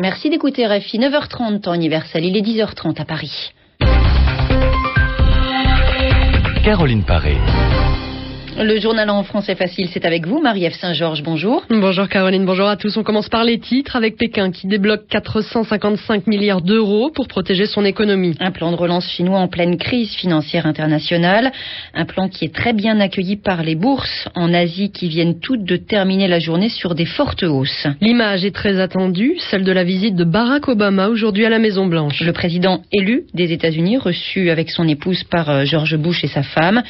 Merci d'écouter RFI 9h30 temps universel. Il est 10h30 à Paris. Caroline Paré. Le journal en français facile, c'est avec vous, Marie-Ève Saint-Georges, bonjour. Bonjour Caroline, bonjour à tous. On commence par les titres avec Pékin qui débloque 455 milliards d'euros pour protéger son économie. Un plan de relance chinois en pleine crise financière internationale. Un plan qui est très bien accueilli par les bourses en Asie qui viennent toutes de terminer la journée sur des fortes hausses. L'image est très attendue, celle de la visite de Barack Obama aujourd'hui à la Maison Blanche. Le président élu des États-Unis reçu avec son épouse par euh, George Bush et sa femme.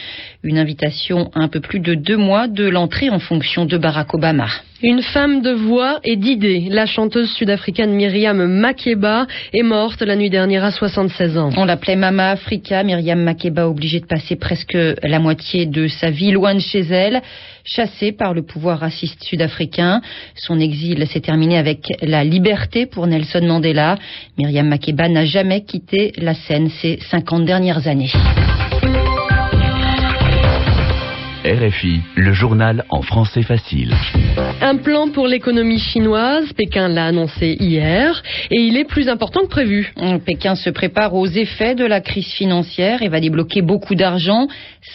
Une invitation un peu plus de deux mois de l'entrée en fonction de Barack Obama. Une femme de voix et d'idées. La chanteuse sud-africaine Myriam Makeba est morte la nuit dernière à 76 ans. On l'appelait Mama Africa. Myriam Makeba obligée de passer presque la moitié de sa vie loin de chez elle, chassée par le pouvoir raciste sud-africain. Son exil s'est terminé avec la liberté pour Nelson Mandela. Myriam Makeba n'a jamais quitté la scène ces 50 dernières années. RFI, le journal en français facile. Un plan pour l'économie chinoise, Pékin l'a annoncé hier, et il est plus important que prévu. Pékin se prépare aux effets de la crise financière et va débloquer beaucoup d'argent,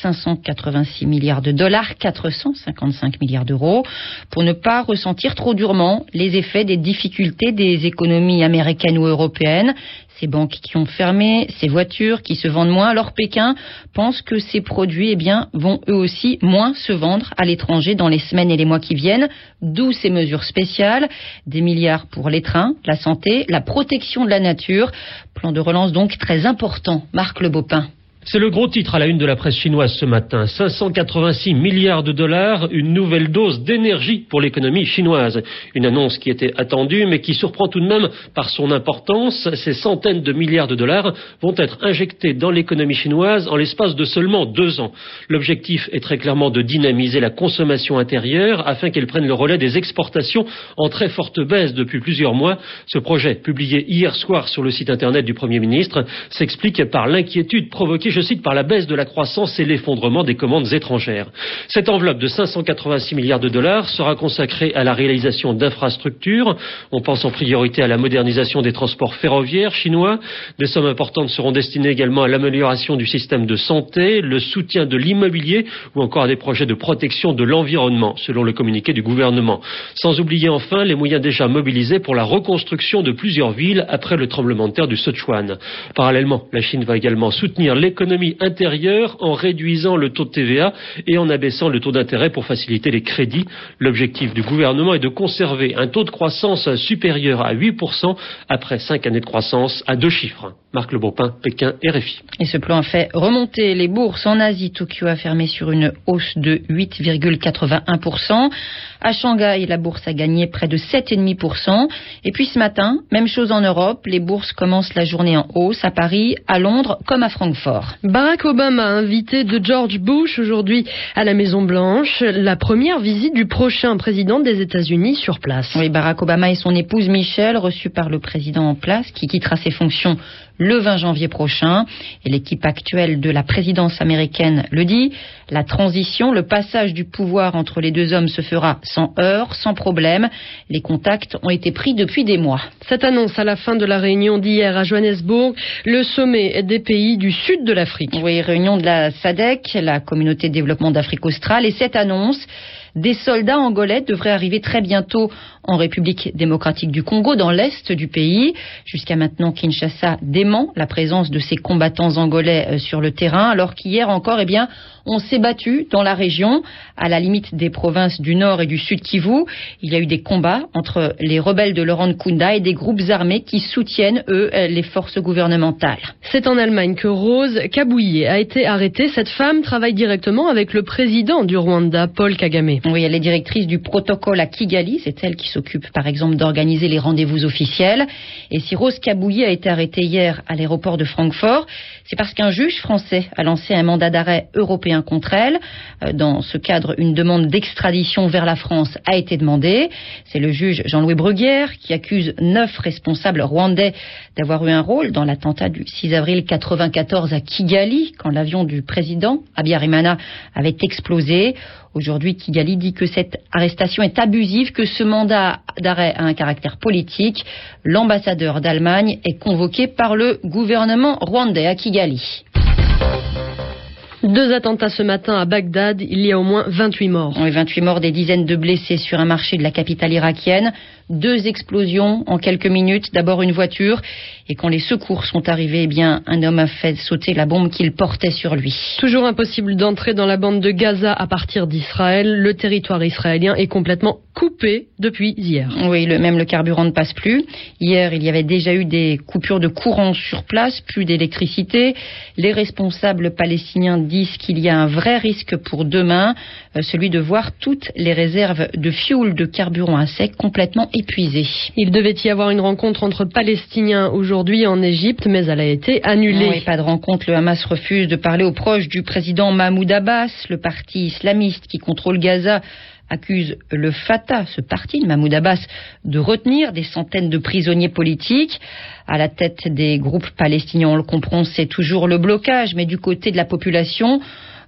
586 milliards de dollars, 455 milliards d'euros, pour ne pas ressentir trop durement les effets des difficultés des économies américaines ou européennes ces banques qui ont fermé, ces voitures qui se vendent moins. Alors Pékin pense que ces produits eh bien, vont eux aussi moins se vendre à l'étranger dans les semaines et les mois qui viennent, d'où ces mesures spéciales, des milliards pour les trains, la santé, la protection de la nature. Plan de relance donc très important. Marc Le Beaupin. C'est le gros titre à la une de la presse chinoise ce matin. 586 milliards de dollars, une nouvelle dose d'énergie pour l'économie chinoise. Une annonce qui était attendue, mais qui surprend tout de même par son importance. Ces centaines de milliards de dollars vont être injectés dans l'économie chinoise en l'espace de seulement deux ans. L'objectif est très clairement de dynamiser la consommation intérieure afin qu'elle prenne le relais des exportations en très forte baisse depuis plusieurs mois. Ce projet, publié hier soir sur le site internet du Premier ministre, s'explique par l'inquiétude provoquée je cite, par la baisse de la croissance et l'effondrement des commandes étrangères. Cette enveloppe de 586 milliards de dollars sera consacrée à la réalisation d'infrastructures. On pense en priorité à la modernisation des transports ferroviaires chinois. Des sommes importantes seront destinées également à l'amélioration du système de santé, le soutien de l'immobilier ou encore à des projets de protection de l'environnement, selon le communiqué du gouvernement. Sans oublier enfin les moyens déjà mobilisés pour la reconstruction de plusieurs villes après le tremblement de terre du Sichuan. Parallèlement, la Chine va également soutenir l'économie l'économie intérieure en réduisant le taux de TVA et en abaissant le taux d'intérêt pour faciliter les crédits. L'objectif du gouvernement est de conserver un taux de croissance supérieur à 8% après cinq années de croissance à deux chiffres. Marc Le Beaupin, Pékin, RFI. Et ce plan a fait remonter les bourses en Asie. Tokyo a fermé sur une hausse de 8,81%. À Shanghai, la bourse a gagné près de 7,5%. Et puis ce matin, même chose en Europe, les bourses commencent la journée en hausse à Paris, à Londres comme à Francfort. Barack Obama, invité de George Bush aujourd'hui à la Maison Blanche, la première visite du prochain président des États-Unis sur place. Oui, Barack Obama et son épouse Michelle, reçus par le président en place, qui quittera ses fonctions le 20 janvier prochain. Et l'équipe actuelle de la présidence américaine le dit, la transition, le passage du pouvoir entre les deux hommes se fera sans heurts, sans problème. Les contacts ont été pris depuis des mois. Cette annonce à la fin de la réunion d'hier à Johannesburg, le sommet des pays du sud de l'Afrique. Oui, réunion de la SADC, la communauté de développement d'Afrique australe, et cette annonce des soldats angolais devraient arriver très bientôt en République démocratique du Congo, dans l'est du pays. Jusqu'à maintenant, Kinshasa dément la présence de ces combattants angolais euh, sur le terrain, alors qu'hier encore, eh bien, on s'est battu dans la région, à la limite des provinces du Nord et du Sud Kivu. Il y a eu des combats entre les rebelles de Laurent Kunda et des groupes armés qui soutiennent, eux, euh, les forces gouvernementales. C'est en Allemagne que Rose Kabouye a été arrêtée. Cette femme travaille directement avec le président du Rwanda, Paul Kagame. Oui, elle est directrice du protocole à Kigali. C'est elle qui s'occupe par exemple d'organiser les rendez-vous officiels. Et si Rose Kabouye a été arrêtée hier à l'aéroport de Francfort, c'est parce qu'un juge français a lancé un mandat d'arrêt européen européen contre elle. Euh, dans ce cadre, une demande d'extradition vers la France a été demandée. C'est le juge Jean-Louis Bruguière qui accuse neuf responsables rwandais d'avoir eu un rôle dans l'attentat du 6 avril 94 à Kigali, quand l'avion du président Abiyarimana avait explosé. Aujourd'hui, Kigali dit que cette arrestation est abusive, que ce mandat d'arrêt a un caractère politique. L'ambassadeur d'Allemagne est convoqué par le gouvernement rwandais à Kigali. Deux attentats ce matin à Bagdad, il y a au moins 28 morts. Oui, 28 morts, des dizaines de blessés sur un marché de la capitale irakienne. Deux explosions en quelques minutes. D'abord une voiture et quand les secours sont arrivés, eh bien, un homme a fait sauter la bombe qu'il portait sur lui. Toujours impossible d'entrer dans la bande de Gaza à partir d'Israël. Le territoire israélien est complètement coupé depuis hier. Oui, le, même le carburant ne passe plus. Hier, il y avait déjà eu des coupures de courant sur place, plus d'électricité. Les responsables palestiniens disent qu'il y a un vrai risque pour demain, euh, celui de voir toutes les réserves de fuel, de carburant à sec complètement épuisées. Il devait y avoir une rencontre entre Palestiniens aujourd'hui en Égypte, mais elle a été annulée. Pas de rencontre. Le Hamas refuse de parler aux proches du président Mahmoud Abbas, le parti islamiste qui contrôle Gaza accuse le Fatah, ce parti de Mahmoud Abbas, de retenir des centaines de prisonniers politiques. À la tête des groupes palestiniens, on le comprend, c'est toujours le blocage, mais du côté de la population,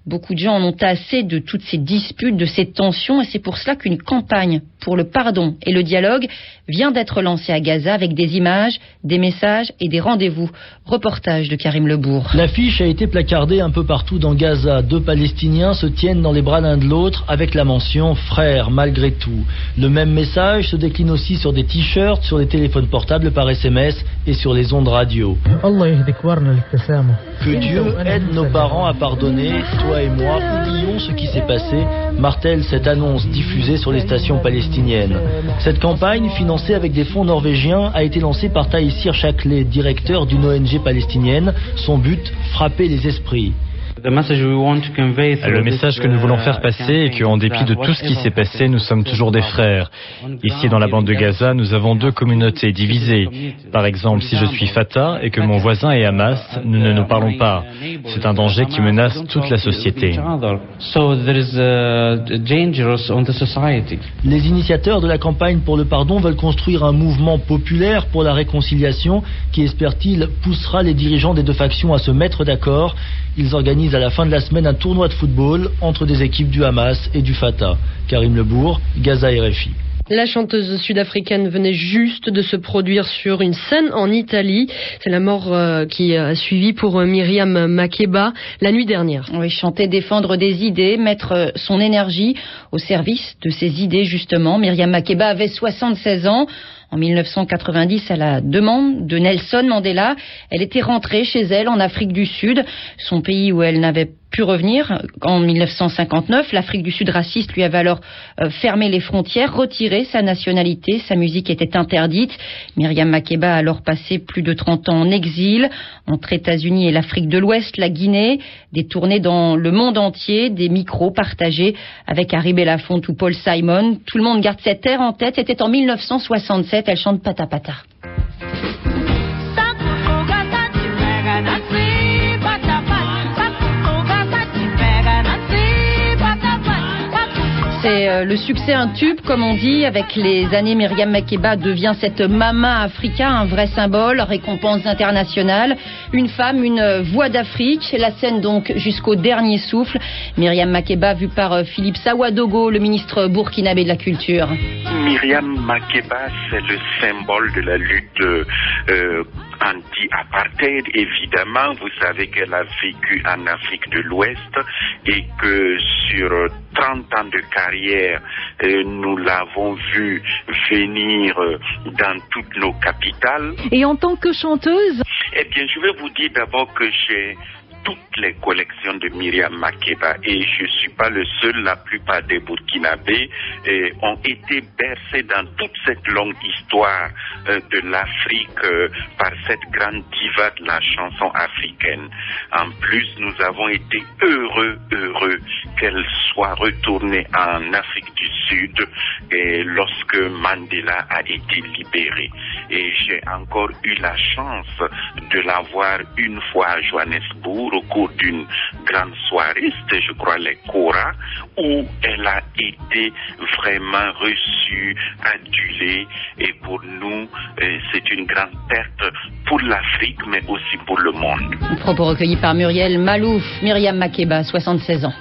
Beaucoup de gens en ont assez de toutes ces disputes, de ces tensions, et c'est pour cela qu'une campagne pour le pardon et le dialogue vient d'être lancée à Gaza avec des images, des messages et des rendez-vous. Reportage de Karim Lebourg. L'affiche a été placardée un peu partout dans Gaza. Deux Palestiniens se tiennent dans les bras l'un de l'autre avec la mention frère malgré tout. Le même message se décline aussi sur des t-shirts, sur les téléphones portables par SMS et sur les ondes radio. Que Dieu aide nos parents à pardonner, et moi oublions ce qui s'est passé, martèle cette annonce diffusée sur les stations palestiniennes. Cette campagne, financée avec des fonds norvégiens, a été lancée par Taïsir Chaklet, directeur d'une ONG palestinienne. Son but, frapper les esprits. Le message que nous voulons faire passer est qu'en dépit de tout ce qui s'est passé, nous sommes toujours des frères. Ici, dans la bande de Gaza, nous avons deux communautés divisées. Par exemple, si je suis Fatah et que mon voisin est Hamas, nous ne nous parlons pas. C'est un danger qui menace toute la société. Les initiateurs de la campagne pour le pardon veulent construire un mouvement populaire pour la réconciliation qui, espère-t-il, poussera les dirigeants des deux factions à se mettre d'accord. Ils organisent à la fin de la semaine un tournoi de football entre des équipes du Hamas et du Fatah. Karim Lebourg, Gaza RFI. La chanteuse sud-africaine venait juste de se produire sur une scène en Italie. C'est la mort euh, qui a suivi pour euh, Myriam Makeba la nuit dernière. Oui, chanter, défendre des idées, mettre euh, son énergie au service de ces idées justement. Myriam Makeba avait 76 ans. En 1990, à la demande de Nelson Mandela, elle était rentrée chez elle en Afrique du Sud, son pays où elle n'avait pu revenir en 1959. L'Afrique du Sud raciste lui avait alors euh, fermé les frontières, retiré sa nationalité, sa musique était interdite. Myriam Makeba a alors passé plus de 30 ans en exil entre États-Unis et l'Afrique de l'Ouest, la Guinée, des tournées dans le monde entier, des micros partagés avec Harry Belafonte ou Paul Simon. Tout le monde garde cette ère en tête. C'était en 1967. Elle chante Pata Pata. C'est euh, le succès un tube, comme on dit. Avec les années, Myriam Makeba devient cette mama africa, un vrai symbole, récompense internationale. Une femme, une voix d'Afrique. La scène donc jusqu'au dernier souffle. Myriam Makeba vue par euh, Philippe Sawadogo, le ministre burkinabé de la Culture. Myriam Makeba, c'est le symbole de la lutte euh, anti-apartheid, évidemment. Vous savez qu'elle a vécu en Afrique de l'Ouest et que sur 30 ans de carrière, euh, nous l'avons vu venir euh, dans toutes nos capitales. Et en tant que chanteuse? Eh bien, je vais vous dire d'abord que j'ai toutes les collections de Myriam Makeba et je ne suis pas le seul, la plupart des Burkinabés eh, ont été bercés dans toute cette longue histoire euh, de l'Afrique euh, par cette grande diva de la chanson africaine. En plus, nous avons été heureux, heureux qu'elle soit retournée en Afrique du Sud et lorsque Mandela a été libéré. Et j'ai encore eu la chance de la voir une fois à Johannesburg au cours d'une grande soirée, c'était je crois les Cora, où elle a été vraiment reçue, adulée et pour nous euh, c'est une grande perte pour l'Afrique mais aussi pour le monde. Propos recueilli par Muriel Malouf, Myriam Makeba, 76 ans.